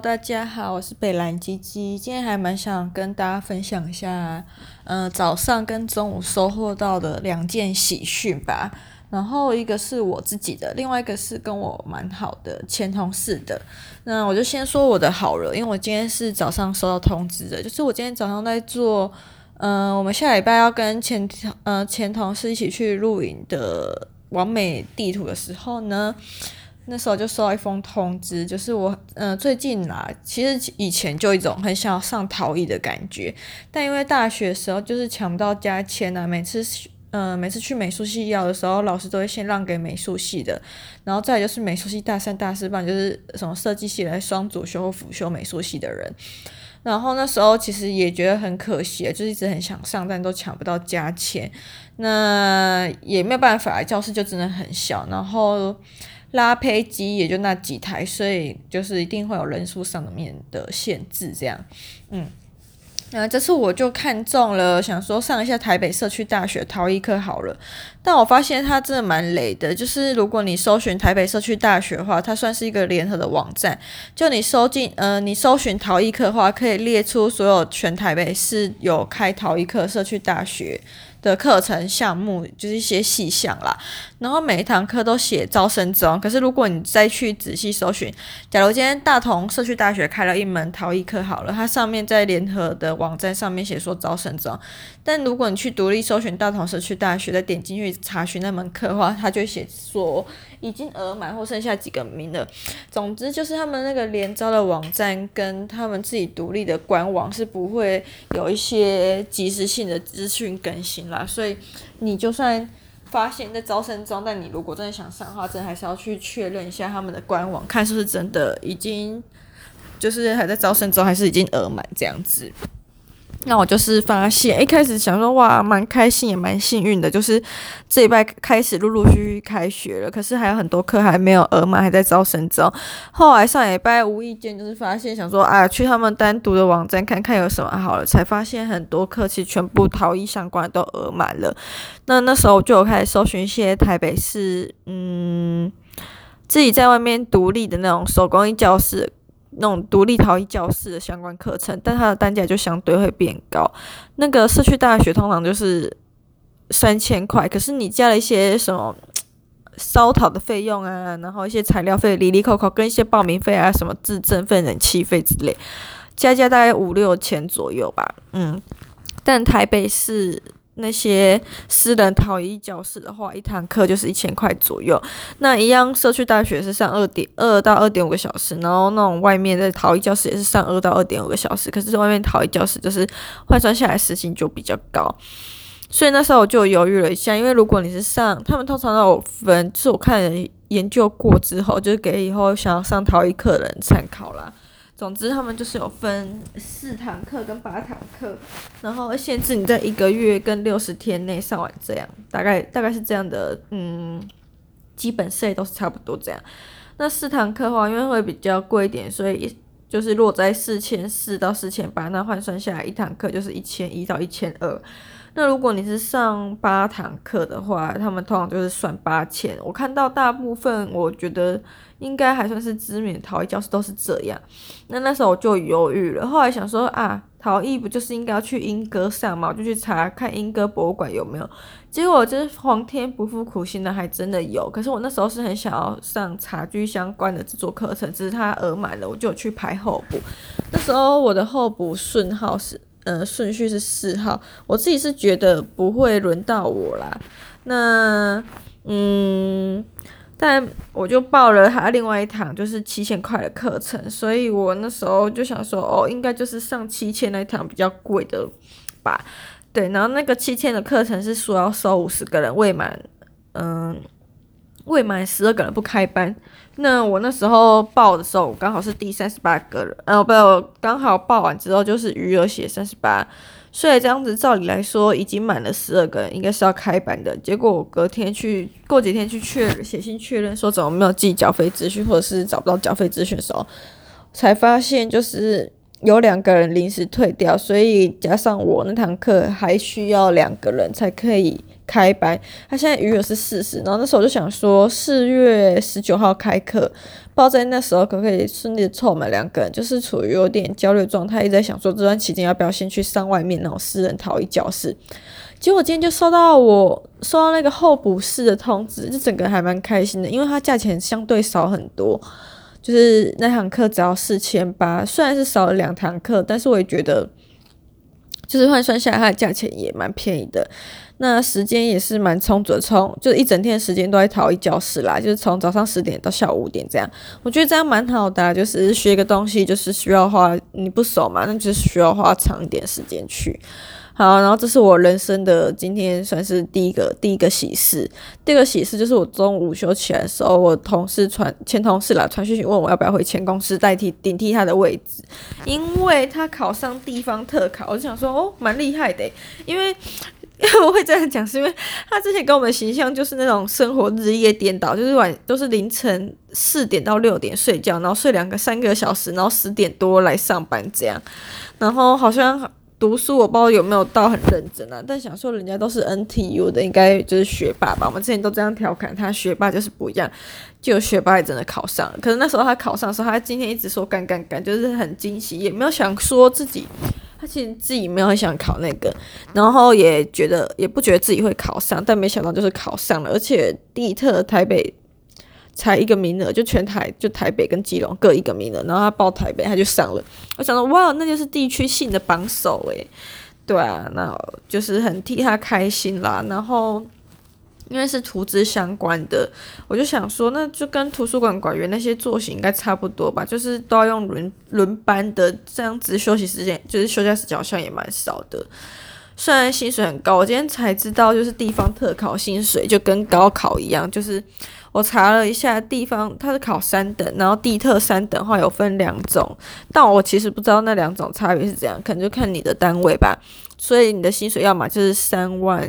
大家好，我是北兰鸡鸡。今天还蛮想跟大家分享一下，嗯、早上跟中午收获到的两件喜讯吧。然后一个是我自己的，另外一个是跟我蛮好的前同事的。那我就先说我的好了，因为我今天是早上收到通知的，就是我今天早上在做，嗯、我们下礼拜要跟前呃前同事一起去露营的完美地图的时候呢。那时候就收到一封通知，就是我，嗯、最近啦，其实以前就一种很想要上陶艺的感觉，但因为大学时候就是抢不到加签啊，每次，嗯、每次去美术系要的时候，老师都会先让给美术系的，然后再就是美术系大三、大四班就是什么设计系来双主修或辅修美术系的人，然后那时候其实也觉得很可惜，就是一直很想上，但都抢不到加签，那也没有办法，教室就真的很小，然后。拉胚机也就那几台，所以就是一定会有人数上面的限制，这样，嗯，那这次我就看中了，想说上一下台北社区大学陶艺课好了，但我发现它真的蛮雷的，就是如果你搜寻台北社区大学的话，它算是一个联合的网站，就你搜进，呃，你搜寻陶艺课的话，可以列出所有全台北市有开陶艺课社区大学的课程项目就是一些细项啦，然后每一堂课都写招生中，可是如果你再去仔细搜寻，假如今天大同社区大学开了一门陶艺课好了，它上面在联合的网站上面写说招生中，但如果你去独立搜寻大同社区大学，再点进去查询那门课的话，它就写说已经额满或剩下几个名额。总之就是他们那个联招的网站跟他们自己独立的官网是不会有一些及时性的资讯更新啦。所以你就算发现在招生中，但你如果真的想上的话，真还是要去确认一下他们的官网，看是不是真的已经就是还在招生中，还是已经额满这样子。那我就是发现，一开始想说哇，蛮开心也蛮幸运的，就是这礼拜开始陆陆续续开学了，可是还有很多课还没有额满，还在招生中。后来上礼拜无意间就是发现，想说啊，去他们单独的网站看看有什么好了，才发现很多课其实全部陶艺相关的都额满了。那那时候就有开始搜寻一些台北市，嗯，自己在外面独立的那种手工艺教室。那种独立陶艺教室的相关课程，但它的单价就相对会变高。那个社区大学通常就是三千块，可是你加了一些什么烧烤的费用啊，然后一些材料费、里里扣扣，跟一些报名费啊、什么自证费、冷气费之类，加加大概五六千左右吧。嗯，但台北市。那些私人陶艺教室的话，一堂课就是一千块左右。那一样，社区大学是上二点二到二点五个小时，然后那种外面的陶艺教室也是上二到二点五个小时。可是外面陶艺教室就是换算下来时薪就比较高，所以那时候我就犹豫了一下，因为如果你是上，他们通常都有分，就是我看人研究过之后，就是给以后想要上陶艺课的人参考啦。总之，他们就是有分四堂课跟八堂课，然后限制你在一个月跟六十天内上完，这样大概大概是这样的，嗯，基本费都是差不多这样。那四堂课的话，因为会比较贵一点，所以就是落在四千四到四千八，那换算下来一堂课就是一千一到一千二。那如果你是上八堂课的话，他们通常就是算八千。我看到大部分，我觉得应该还算是知名陶艺教室都是这样。那那时候我就犹豫了，后来想说啊，陶艺不就是应该要去莺歌上嘛？我就去查看莺歌博物馆有没有。结果就是皇天不负苦心的，还真的有。可是我那时候是很想要上茶具相关的制作课程，只是它额满了，我就去排候补。那时候我的候补顺号是。嗯，顺序是四号，我自己是觉得不会轮到我啦。那嗯，但我就报了他另外一堂，就是七千块的课程，所以我那时候就想说，哦，应该就是上七千那一堂比较贵的吧。对，然后那个七千的课程是说要收五十个人，未满，嗯。未满十二个人不开班，那我那时候报的时候，刚好是第三十八个人，呃，不，刚好报完之后就是余额写三十八，所以这样子照理来说已经满了十二个人，应该是要开班的。结果我隔天去，过几天去确，写信确认说怎么没有寄缴费资讯，或者是找不到缴费资讯的时候，才发现就是有两个人临时退掉，所以加上我那堂课还需要两个人才可以开班。他现在余额是四十，然后那时候我就想说，四月十九号开课，不知道在那时候可不可以顺利凑满两个人，就是处于有点焦虑状态，一直在想说这段期间要不要先去上外面那种私人陶艺教室。结果今天就收到我收到那个候补室的通知，就整个还蛮开心的，因为它价钱相对少很多。就是那堂课只要四千八，虽然是少了两堂课，但是我也觉得，就是换算下来它的价钱也蛮便宜的。那时间也是蛮充足的，从就一整天时间都在陶艺教室啦，就是从早上十点到下午五点这样。我觉得这样蛮好的，就是学一个东西，就是需要花你不熟嘛，那就是需要花长一点时间去。好，然后这是我人生的今天算是第一个第一个喜事。第二个喜事就是我中午午休起来的时候，我同事传前同事来传讯息问我要不要回前公司代替顶替他的位置，因为他考上地方特考。我就想说哦，蛮厉害的，因为因为我会这样讲，是因为他之前跟我们形象就是那种生活日夜颠倒，就是晚都是凌晨四点到六点睡觉，然后睡两个三个小时，然后十点多来上班这样，然后好像。读书我不知道有没有到很认真啊，但想说人家都是 NTU 的，应该就是学霸吧。我们之前都这样调侃他，学霸就是不一样，就学霸也真的考上了。可是那时候他考上的时候，他今天一直说干干干，就是很惊喜，也没有想说自己，他其实自己没有很想考那个，然后也觉得也不觉得自己会考上，但没想到就是考上了，而且地特台北。才一个名额，就全台就台北跟基隆各一个名额，然后他报台北，他就上了。我想说，哇，那就是地区性的榜首诶。对啊，那就是很替他开心啦。然后因为是图资相关的，我就想说，那就跟图书馆馆员那些作息应该差不多吧，就是都要用轮轮班的，这样子休息时间就是休假时间好像也蛮少的。虽然薪水很高，我今天才知道，就是地方特考薪水就跟高考一样，就是。我查了一下，地方它是考三等，然后地特三等的话有分两种，但我其实不知道那两种差别是怎样，可能就看你的单位吧。所以你的薪水要么就是三万，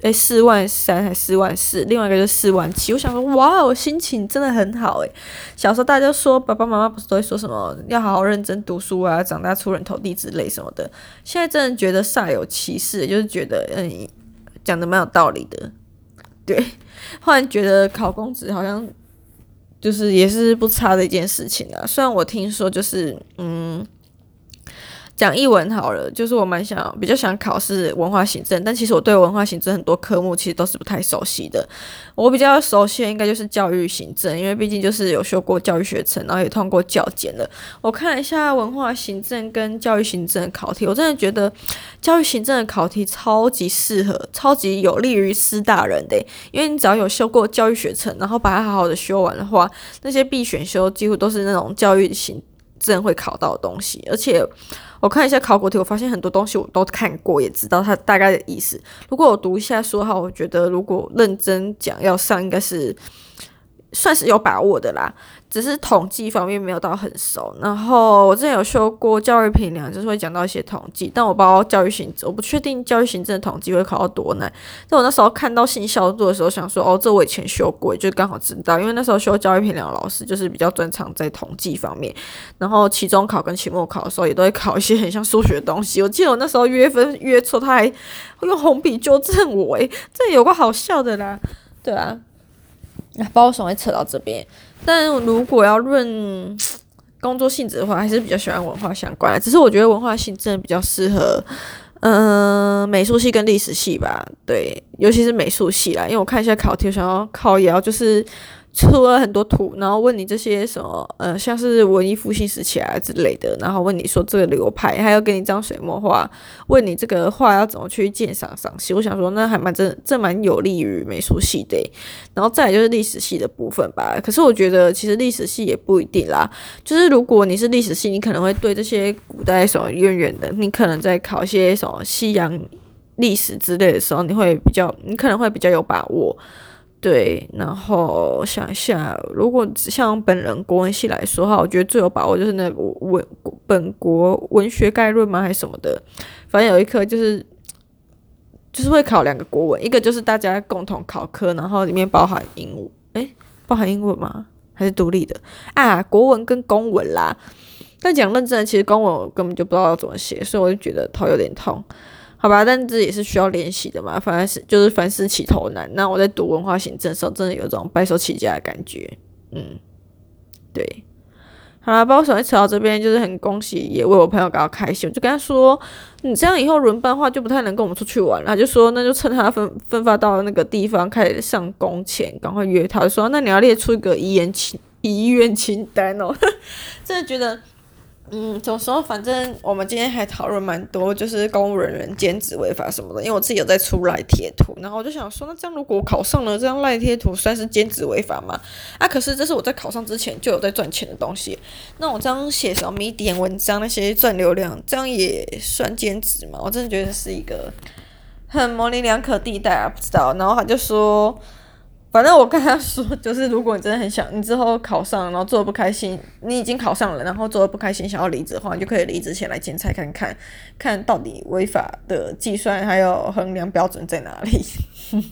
诶，四万三还四万四，另外一个就是四万七。我想说，哇，我心情真的很好诶。小时候大家都说爸爸妈妈不是都会说什么要好好认真读书啊，长大出人头地之类什么的。现在真的觉得煞有其事，就是觉得嗯，讲的蛮有道理的，对。忽然觉得考公职好像就是也是不差的一件事情啊。虽然我听说就是嗯。讲译文好了，就是我蛮想比较想考试文化行政，但其实我对文化行政很多科目其实都是不太熟悉的。我比较熟悉的应该就是教育行政，因为毕竟就是有修过教育学程，然后也通过教检了。我看了一下文化行政跟教育行政的考题，我真的觉得教育行政的考题超级适合，超级有利于师大人的，因为你只要有修过教育学程，然后把它好好的修完的话，那些必选修几乎都是那种教育行真会考到的东西，而且。我看一下考古题，我发现很多东西我都看过，也知道它大概的意思。如果我读一下书的话，我觉得如果认真讲要上，应该是算是有把握的啦。只是统计方面没有到很熟，然后我之前有修过教育评量，就是会讲到一些统计，但我不知道教育行政，我不确定教育行政的统计会考到多难。但我那时候看到信效度的时候，想说哦，这我以前修过，就刚好知道，因为那时候修教育评量老师就是比较专长在统计方面，然后期中考跟期末考的时候也都会考一些很像数学的东西。我记得我那时候约分约错，他还会用红笔纠正我，诶，这有个好笑的啦，对啊。不知道为什么会扯到这边，但如果要论工作性质的话，还是比较喜欢文化相关的。只是我觉得文化性真的比较适合，嗯、美术系跟历史系吧。对，尤其是美术系啦，因为我看一下考题，想要考也要就是。出了很多图，然后问你这些什么，呃，像是文艺复兴时期啊之类的，然后问你说这个流派，还要给你张水墨画，问你这个画要怎么去鉴赏赏析。我想说，那还蛮真，这蛮有利于美术系的。然后再就是历史系的部分吧。可是我觉得其实历史系也不一定啦，就是如果你是历史系，你可能会对这些古代什么渊源的，你可能在考些什么西洋历史之类的时候，你会比较，你可能会比较有把握。对，然后想一下，如果像本人国文系来说的话，我觉得最有把握就是那个文本国文学概论吗？还是什么的？反正有一科就是就是会考两个国文，一个就是大家共同考科，然后里面包含英文，诶，包含英文吗？还是独立的啊？国文跟公文啦。但讲认真，其实公文我根本就不知道要怎么写，所以我就觉得头有点痛。好吧，但这也是需要练习的嘛。反正是就是凡事起头难。那我在读文化行政的时候，真的有种白手起家的感觉。嗯，对。好啦，把我手机扯到这边，就是很恭喜，也为我朋友感到开心。我就跟他说：“你这样以后轮班的话，就不太能跟我们出去玩了。”他就说：“那就趁他分分发到那个地方开始上工前，赶快约他。”说：“那你要列出一个遗言清遗愿清单哦。”真的觉得。嗯，怎么说？反正我们今天还讨论蛮多，就是公务人员兼职违法什么的。因为我自己有在出赖贴图，然后我就想说，那这样如果我考上了，这样赖贴图算是兼职违法吗？啊，可是这是我在考上之前就有在赚钱的东西。那我这样写什么 Medium 文章那些赚流量，这样也算兼职吗？我真的觉得是一个很模棱两可地带啊，不知道。然后他就说。反正我跟他说，就是如果你真的很想，你之后考上，然后做的不开心，你已经考上了，然后做的不开心，想要离职的话，你就可以离职前来检查看看，看到底违法的计算还有衡量标准在哪里。